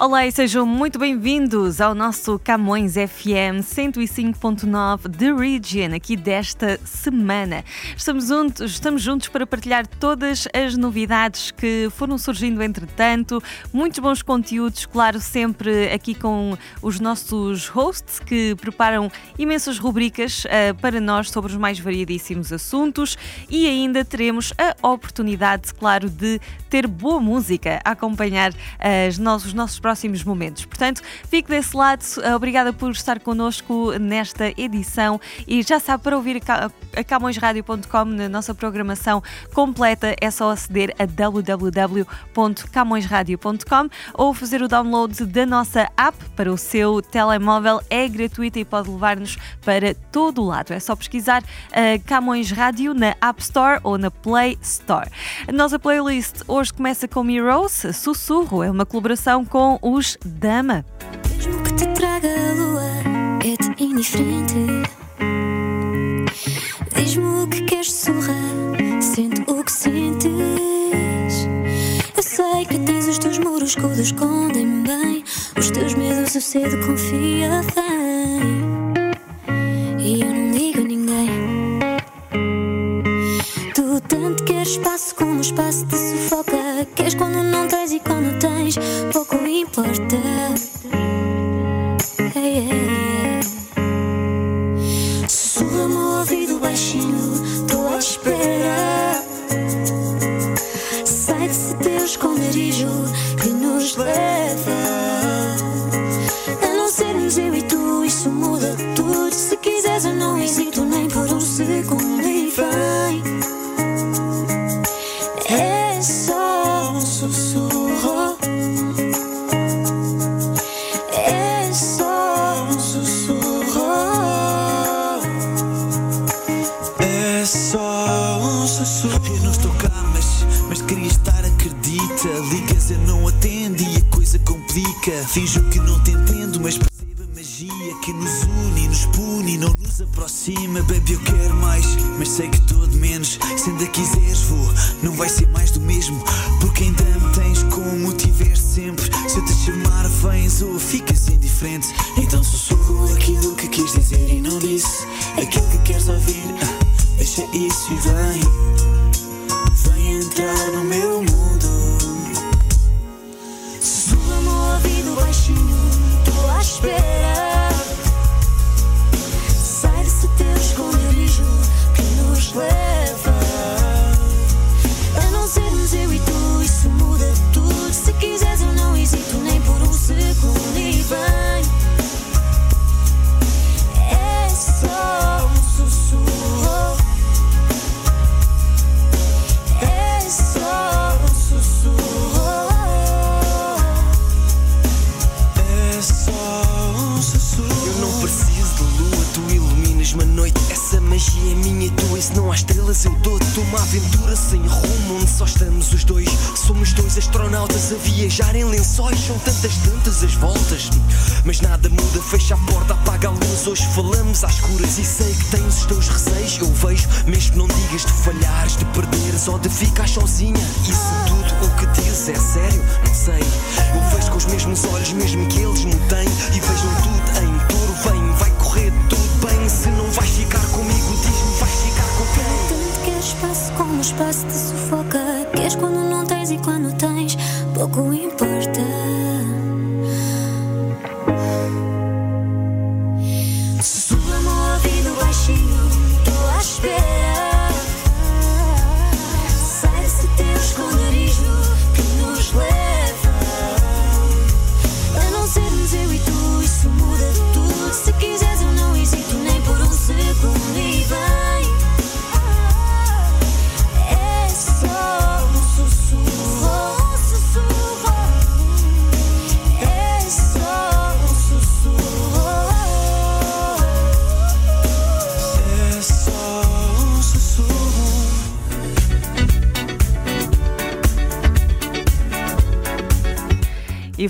Olá e sejam muito bem-vindos ao nosso Camões FM 105.9 The Region, aqui desta semana. Estamos juntos, estamos juntos para partilhar todas as novidades que foram surgindo entretanto, muitos bons conteúdos, claro, sempre aqui com os nossos hosts que preparam imensas rubricas uh, para nós sobre os mais variadíssimos assuntos e ainda teremos a oportunidade, claro, de ter boa música a acompanhar as nossos, os nossos próximos momentos. Portanto, fique desse lado. Eh, obrigada por estar connosco nesta edição e já sabe, para ouvir a camõesradio.com na nossa programação completa é só aceder a www.camõesradio.com ou fazer o download da nossa app para o seu telemóvel. É gratuita e pode levar-nos para todo o lado. É só pesquisar uh, Camões Rádio na App Store ou na Play Store. A nossa playlist hoje começa com Heroes, Sussurro, é uma colaboração com os Dama. Mesmo que te traga a lua, é-te indiferente. Diz-me o que queres sorrar, sente o que sentes. Eu sei que tens os teus muros que o escondem bem. Os teus medos eu cedo confia, vem. E eu não digo a ninguém. Tu tanto queres espaço como espaço te sufoca. Queres quando não tens Se ainda quiseres, vou, não vai ser mais do mesmo. Porque ainda me tens como tiveste sempre. Se eu te chamar, vens ou ficas indiferente. Então sussurro aquilo que quis dizer e não disse. Aquilo iluminas-me a noite. Essa magia é minha e tua, e se não há estrelas eu dou-te uma aventura sem rumo, onde só estamos os dois. Somos dois astronautas a viajar em lençóis, são tantas, tantas as voltas. Mas nada muda, fecha a porta, apaga a luz. Hoje falamos às escuras e sei que tens os teus receios. Eu vejo, mesmo não digas de falhares, de perderes ou de ficar sozinha. Se tudo o que dizes é sério, não sei. Eu vejo com os mesmos olhos, mesmo que eles me têm. E vejam tudo correr tudo bem. Se não vais ficar comigo, diz-me, vais ficar com quem? Tanto queres espaço como o espaço te sufoca. Queres quando não tens e quando tens, pouco importa.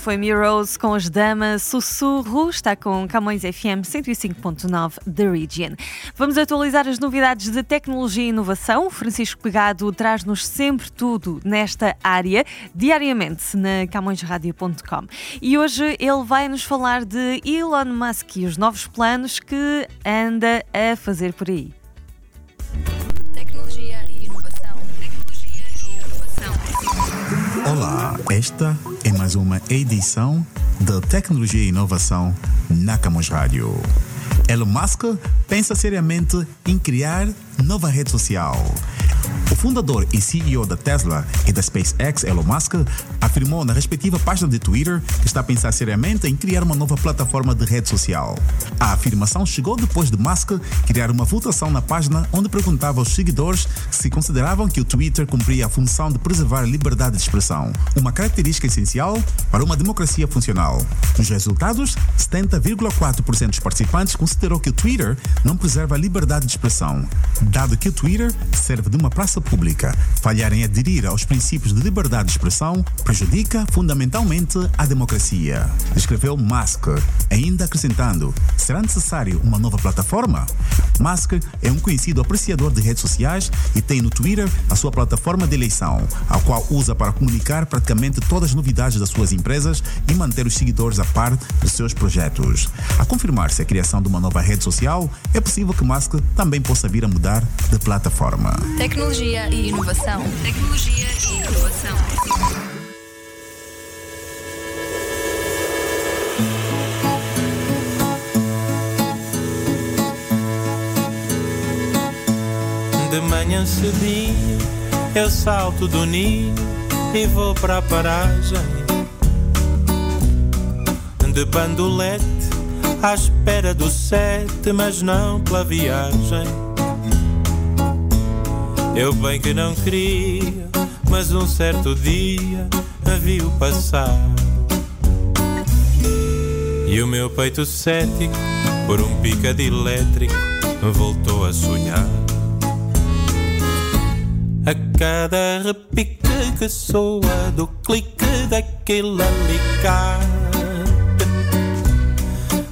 Foi Mirrors com as damas Sussurro, está com Camões FM 105.9 The Region. Vamos atualizar as novidades de tecnologia e inovação. Francisco Pegado traz-nos sempre tudo nesta área, diariamente na camõesradio.com. E hoje ele vai nos falar de Elon Musk e os novos planos que anda a fazer por aí. Olá, esta é mais uma edição da Tecnologia e Inovação na Camus Rádio. Elon Musk pensa seriamente em criar nova rede social. O fundador e CEO da Tesla e da SpaceX, Elon Musk, afirmou na respectiva página de Twitter que está a pensar seriamente em criar uma nova plataforma de rede social. A afirmação chegou depois de Musk criar uma votação na página onde perguntava aos seguidores se consideravam que o Twitter cumpria a função de preservar a liberdade de expressão, uma característica essencial para uma democracia funcional. Nos resultados, 70,4% dos participantes considerou que o Twitter não preserva a liberdade de expressão, dado que o Twitter serve de uma praça pública. Falhar em aderir aos princípios de liberdade de expressão prejudica fundamentalmente a democracia. Escreveu Musk, ainda acrescentando: será necessário uma nova plataforma? Musk é um conhecido apreciador de redes sociais e tem no Twitter a sua plataforma de eleição, a qual usa para comunicar praticamente todas as novidades das suas empresas e manter os seguidores a par dos seus projetos. A confirmar-se a criação de uma nova rede social, é possível que Musk também possa vir a mudar de plataforma. Tecnologia e inovação. Tecnologia e inovação. De manhã cedinho eu salto do ninho e vou para a paragem de bandolete à espera do sete, mas não pela viagem. Eu bem que não queria, mas um certo dia a viu passar. E o meu peito cético, por um picado elétrico, voltou a sonhar. A cada repique que soa do clique daquele alicate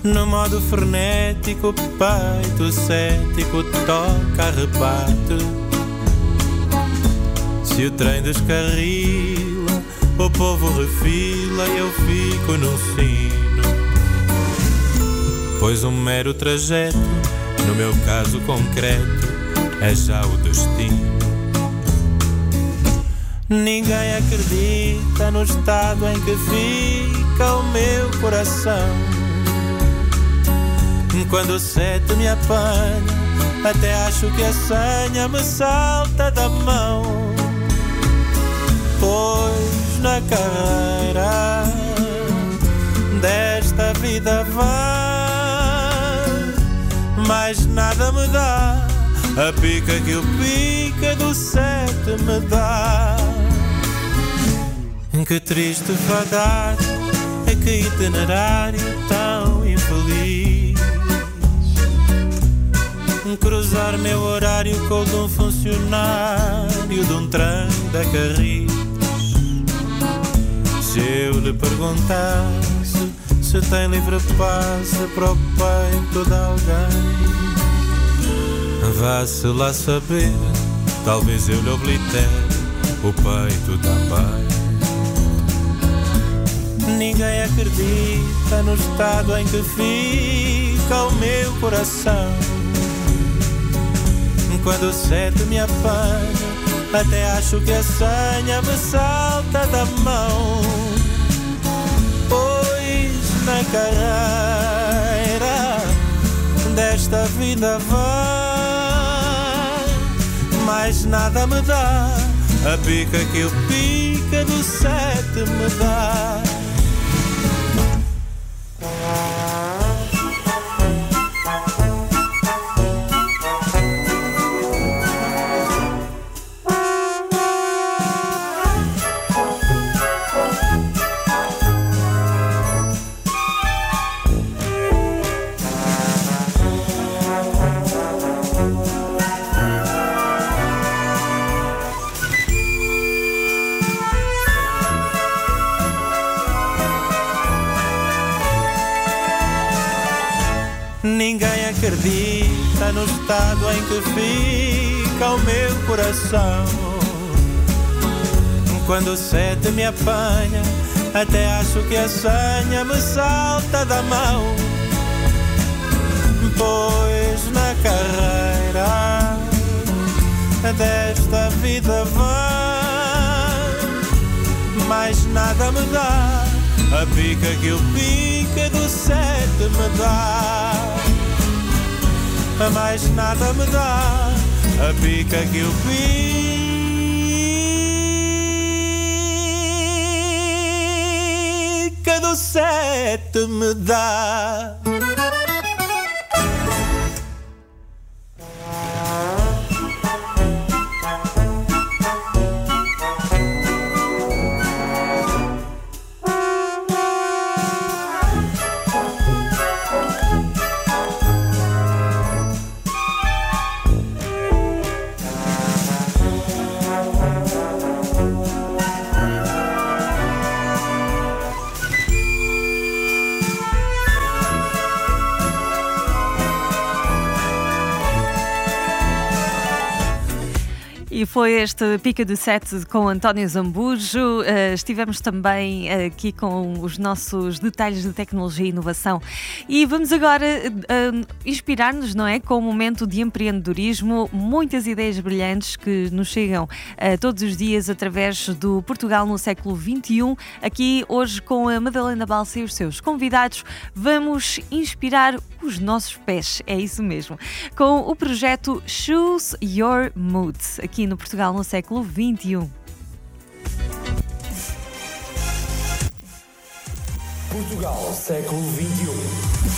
no modo frenético, peito cético toca rebate. Se o trem descarrila, o povo refila e eu fico no sino. Pois um mero trajeto, no meu caso concreto, é já o destino. Ninguém acredita no estado em que fica o meu coração. Quando o sete me apanha, até acho que a senha me salta da mão. Pois na carreira desta vida vai, mais nada me dá. A pica que o pica do sete me dá. Que triste fadar, é que itinerário cruzar meu horário com o de um funcionário de um trem da Carris. Se eu lhe perguntasse se tem livre passe para o peito de alguém, vá-se lá saber, talvez eu lhe oblitere o peito também. Ninguém acredita no estado em que fica o meu coração quando o sete me apanha, até acho que a senha me salta da mão. Pois na carreira desta vida vai, mais nada me dá. A pica que o pica do sete me dá. No estado em que fica o meu coração. Quando o sete me apanha, até acho que a senha me salta da mão. Pois na carreira desta vida vai, mais nada me dá a pica que o pica do sete me dá. Mais nada me dá a pica que o pica do sete me dá. E foi este Pica de Sete com António Zambujo. Uh, estivemos também aqui com os nossos detalhes de tecnologia e inovação. E vamos agora uh, inspirar-nos, não é? Com um momento de empreendedorismo, muitas ideias brilhantes que nos chegam todos os dias através do Portugal no século XXI. Aqui hoje com a Madalena Balsa e os seus convidados, vamos inspirar os nossos pés. É isso mesmo. Com o projeto Choose Your Mood. Aqui no Portugal no século XXI. Portugal, século XXI.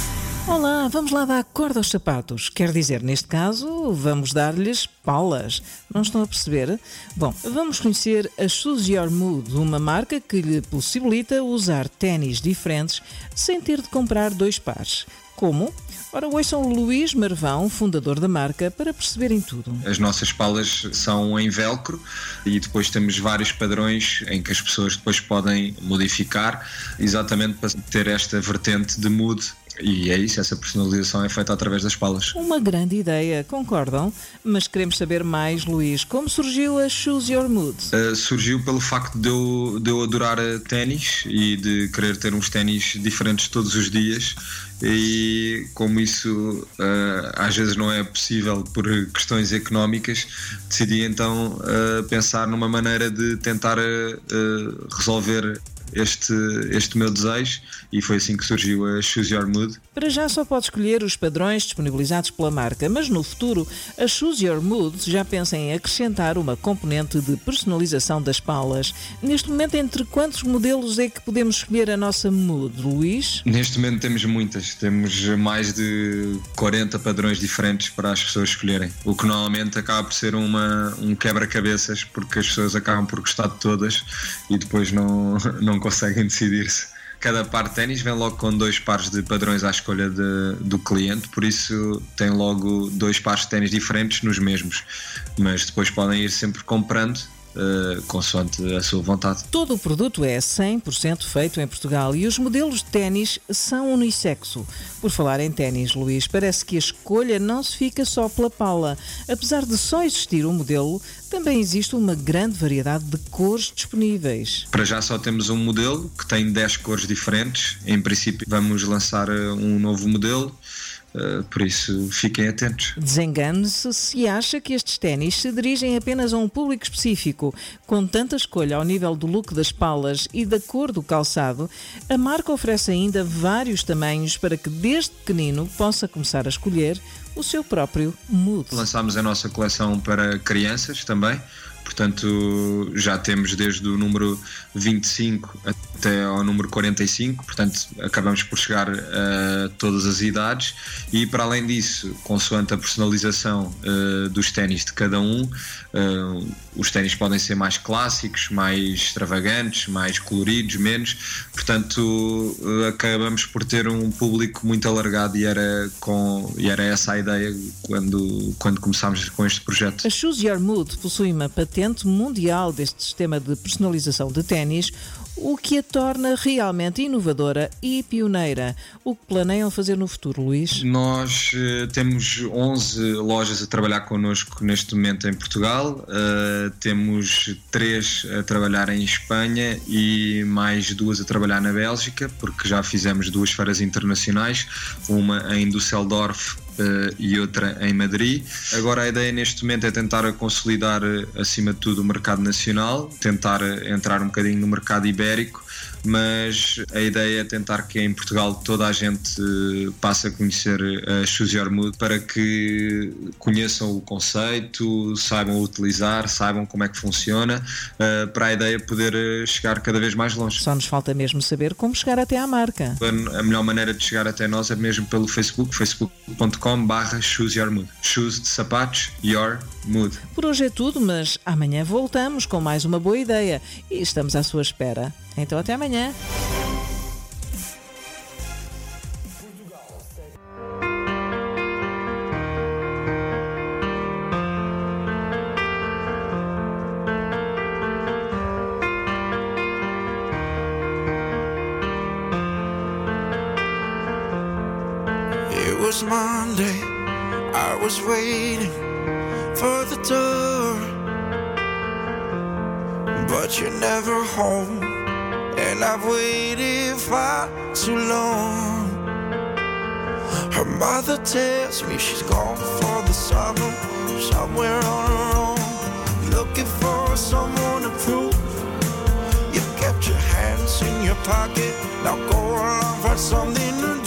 Olá, vamos lá dar corda aos sapatos. Quer dizer, neste caso, vamos dar-lhes palas. Não estão a perceber? Bom, vamos conhecer a Choose Your Mood, uma marca que lhe possibilita usar ténis diferentes sem ter de comprar dois pares. Como? Ora, ouçam Luís Marvão, fundador da marca, para perceberem tudo. As nossas palas são em velcro e depois temos vários padrões em que as pessoas depois podem modificar, exatamente para ter esta vertente de mood e é isso, essa personalização é feita através das palas. Uma grande ideia, concordam? Mas queremos saber mais, Luís. Como surgiu a Choose Your Mood? Uh, surgiu pelo facto de eu, de eu adorar ténis e de querer ter uns ténis diferentes todos os dias e como isso uh, às vezes não é possível por questões económicas, decidi então uh, pensar numa maneira de tentar uh, resolver este, este meu desejo e foi assim que surgiu a Choose Your Mood. Para já só pode escolher os padrões disponibilizados pela marca, mas no futuro a Choose Your Mood já pensa em acrescentar uma componente de personalização das palas. Neste momento, entre quantos modelos é que podemos escolher a nossa mood, Luís? Neste momento temos muitas, temos mais de 40 padrões diferentes para as pessoas escolherem, o que normalmente acaba por ser uma, um quebra-cabeças porque as pessoas acabam por gostar de todas e depois não, não conseguem decidir-se. Cada par de ténis vem logo com dois pares de padrões à escolha de, do cliente, por isso tem logo dois pares de ténis diferentes nos mesmos. Mas depois podem ir sempre comprando Uh, consoante a sua vontade. Todo o produto é 100% feito em Portugal e os modelos de ténis são unissexo. Por falar em ténis, Luís, parece que a escolha não se fica só pela pala. Apesar de só existir um modelo, também existe uma grande variedade de cores disponíveis. Para já só temos um modelo que tem 10 cores diferentes. Em princípio, vamos lançar eh, um novo modelo Uh, por isso, fiquem atentos. Desengane-se se acha que estes ténis se dirigem apenas a um público específico. Com tanta escolha ao nível do look das palas e da cor do calçado, a marca oferece ainda vários tamanhos para que desde pequenino possa começar a escolher o seu próprio mood. Lançámos a nossa coleção para crianças também portanto já temos desde o número 25 até ao número 45, portanto acabamos por chegar a todas as idades. E para além disso, consoante a personalização uh, dos ténis de cada um, uh, os ténis podem ser mais clássicos, mais extravagantes, mais coloridos, menos, portanto uh, acabamos por ter um público muito alargado e era, com, e era essa a ideia quando, quando começámos com este projeto. A Choose Your Mood possui uma patente mundial deste sistema de personalização de ténis, o que a torna realmente inovadora e pioneira. O que planeiam fazer no futuro, Luís? Nós uh, temos 11 lojas a trabalhar connosco neste momento em Portugal, uh, temos três a trabalhar em Espanha e mais duas a trabalhar na Bélgica, porque já fizemos duas feiras internacionais, uma em Düsseldorf uh, e outra em Madrid. Agora a ideia neste momento é tentar consolidar acima de tudo o mercado nacional, tentar entrar um bocadinho no mercado ibérico genérico mas a ideia é tentar que em Portugal toda a gente passe a conhecer a Choose Your Mood para que conheçam o conceito, saibam utilizar, saibam como é que funciona, eh, para a ideia poder chegar cada vez mais longe. Só nos falta mesmo saber como chegar até à marca. A melhor maneira de chegar até nós é mesmo pelo Facebook, facebook.com barra Choose Your Mood. Choose de sapatos, Your Mood. Por hoje é tudo, mas amanhã voltamos com mais uma boa ideia e estamos à sua espera. Então até amanhã. It was Monday, I was waiting for the door, but you're never home. I've waited far too long. Her mother tells me she's gone for the summer, somewhere on her own, looking for someone to prove. You kept your hands in your pocket, now go along, find something to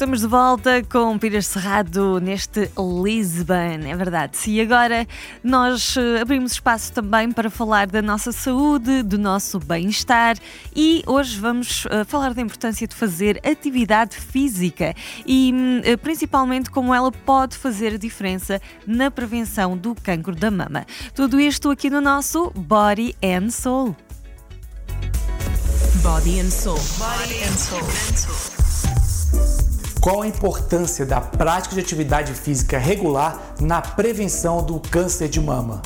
Estamos de volta com Pires Cerrado neste Lisbon, é verdade. E agora nós eh, abrimos espaço também para falar da nossa saúde, do nosso bem-estar e hoje vamos uh, falar da importância de fazer atividade física e uh, principalmente como ela pode fazer a diferença na prevenção do cancro da mama. Tudo isto aqui no nosso Body and Soul. Body and Soul. Body and Soul. Qual a importância da prática de atividade física regular na prevenção do câncer de mama?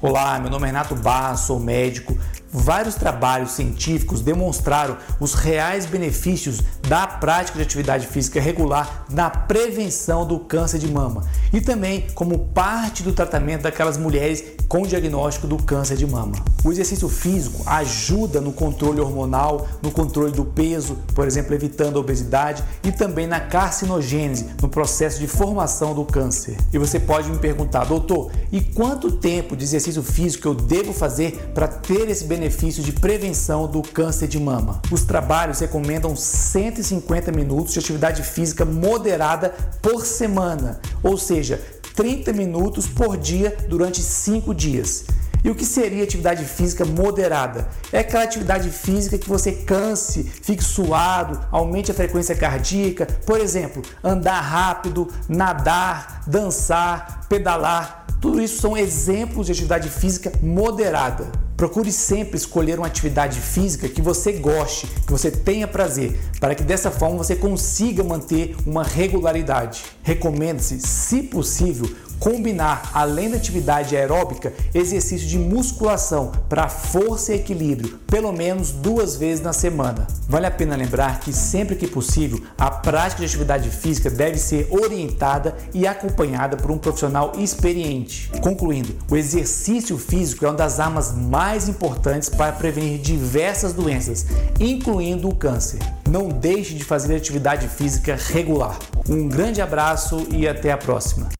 Olá, meu nome é Renato Barra, sou médico Vários trabalhos científicos demonstraram os reais benefícios da prática de atividade física regular na prevenção do câncer de mama e também como parte do tratamento daquelas mulheres com diagnóstico do câncer de mama. O exercício físico ajuda no controle hormonal, no controle do peso, por exemplo, evitando a obesidade e também na carcinogênese, no processo de formação do câncer. E você pode me perguntar, doutor, e quanto tempo de exercício físico eu devo fazer para ter esse benefício? de prevenção do câncer de mama. Os trabalhos recomendam 150 minutos de atividade física moderada por semana, ou seja, 30 minutos por dia durante 5 dias. E o que seria atividade física moderada? É aquela atividade física que você canse, fique suado, aumente a frequência cardíaca, por exemplo, andar rápido, nadar, dançar, pedalar. Tudo isso são exemplos de atividade física moderada. Procure sempre escolher uma atividade física que você goste, que você tenha prazer, para que dessa forma você consiga manter uma regularidade. Recomenda-se, se possível, combinar, além da atividade aeróbica, exercício de musculação para força e equilíbrio, pelo menos duas vezes na semana. Vale a pena lembrar que sempre que possível, a prática de atividade física deve ser orientada e acompanhada por um profissional experiente. Concluindo, o exercício físico é uma das armas mais importantes para prevenir diversas doenças, incluindo o câncer. Não deixe de fazer atividade física regular. Um grande abraço e até a próxima.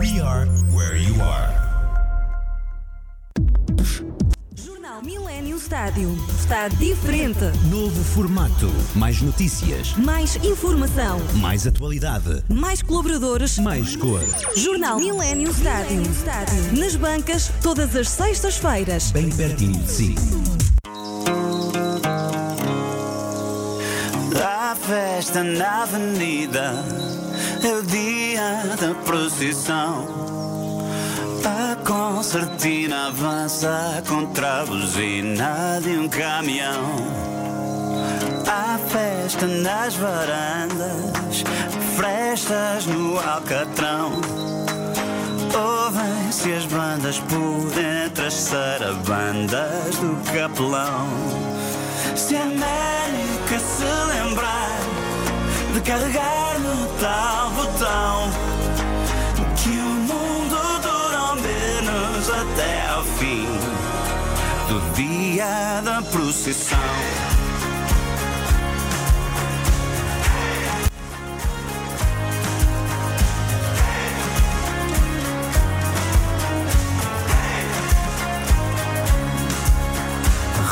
We are where you are. Jornal Millennium Stádio. Está diferente. Novo formato. Mais notícias. Mais informação. Mais atualidade. Mais colaboradores. Mais cor. Jornal Millennium Stádio. Nas bancas, todas as sextas-feiras. Bem pertinho de si. A festa na avenida é o dia da procissão. A concertina avança contra a buzina de um caminhão. Há festa nas varandas, frestas no alcatrão. Ouvem-se as bandas por entre as sarabandas do capelão. Se a América se lembrar de carregar no tal botão que o mundo dura ao menos até ao fim do dia da procissão.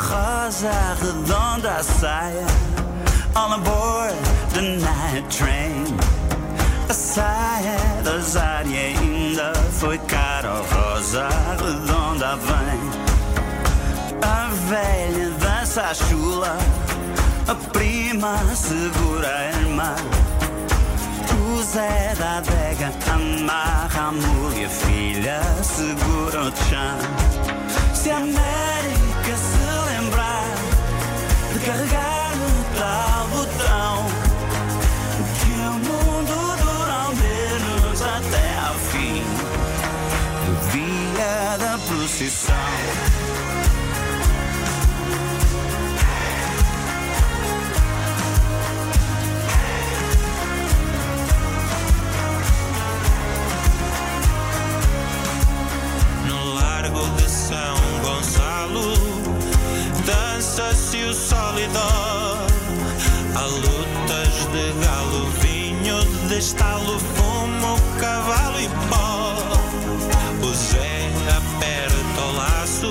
Rosa redonda saia all aboard the night train. A saia da Zária ainda foi cara, rosa redonda vem. A velha dança a chula, a prima segura a irmã. O Zé da adega amarra a mulher, a filha segura o chão. Se a América se lembrar de carregar decisão. No largo de São Gonçalo dança-se o sol solidor. a lutas de galo, vinho de estalo, fumo, cavalo e pó. O o laço,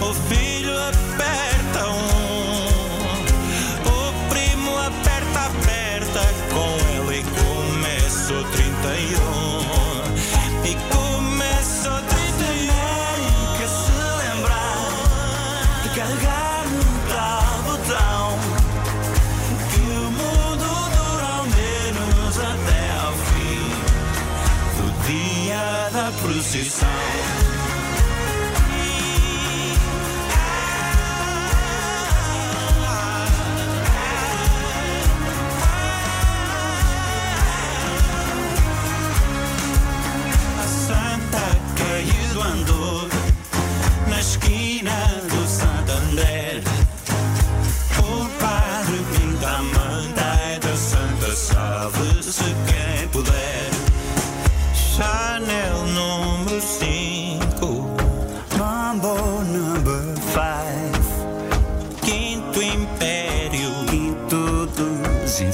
o filho aperta um. O primo aperta, aperta, com ele começa o 31. E começa o 31. Que se lembrar de carregar no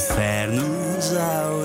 infernos ao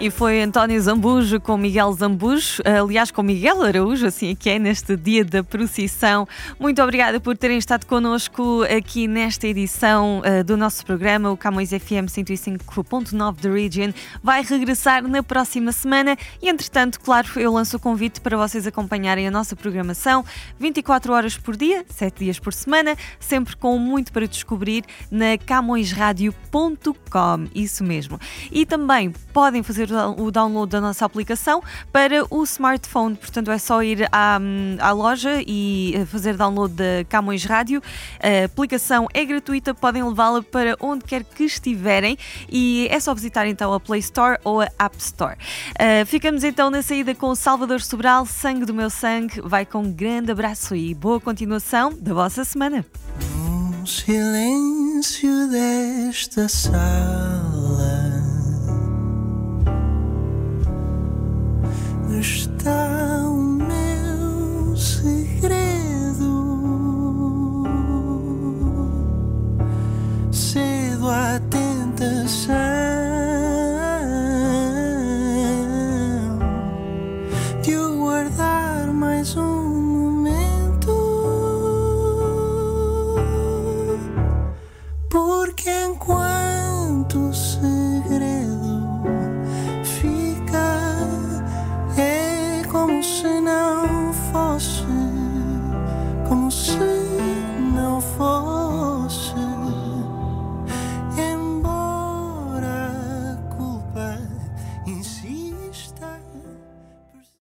E foi António Zambujo com Miguel Zambujo, aliás, com Miguel Araújo, assim é que é, neste dia da procissão. Muito obrigada por terem estado connosco aqui nesta edição uh, do nosso programa. O Camões FM 105.9 The Region vai regressar na próxima semana e, entretanto, claro, eu lanço o convite para vocês acompanharem a nossa programação 24 horas por dia, 7 dias por semana, sempre com muito para descobrir na camõesradio.com. Isso mesmo. E também podem fazer o download da nossa aplicação para o smartphone. Portanto, é só ir à, à loja e eh, fazer download da Camões Rádio. A aplicação é gratuita, podem levá-la para onde quer que estiverem e é só visitar então a Play Store ou a App Store. Uh, ficamos então na saída com o Salvador Sobral, Sangue do Meu Sangue. Vai com um grande abraço e boa continuação da vossa semana. No silêncio desta sala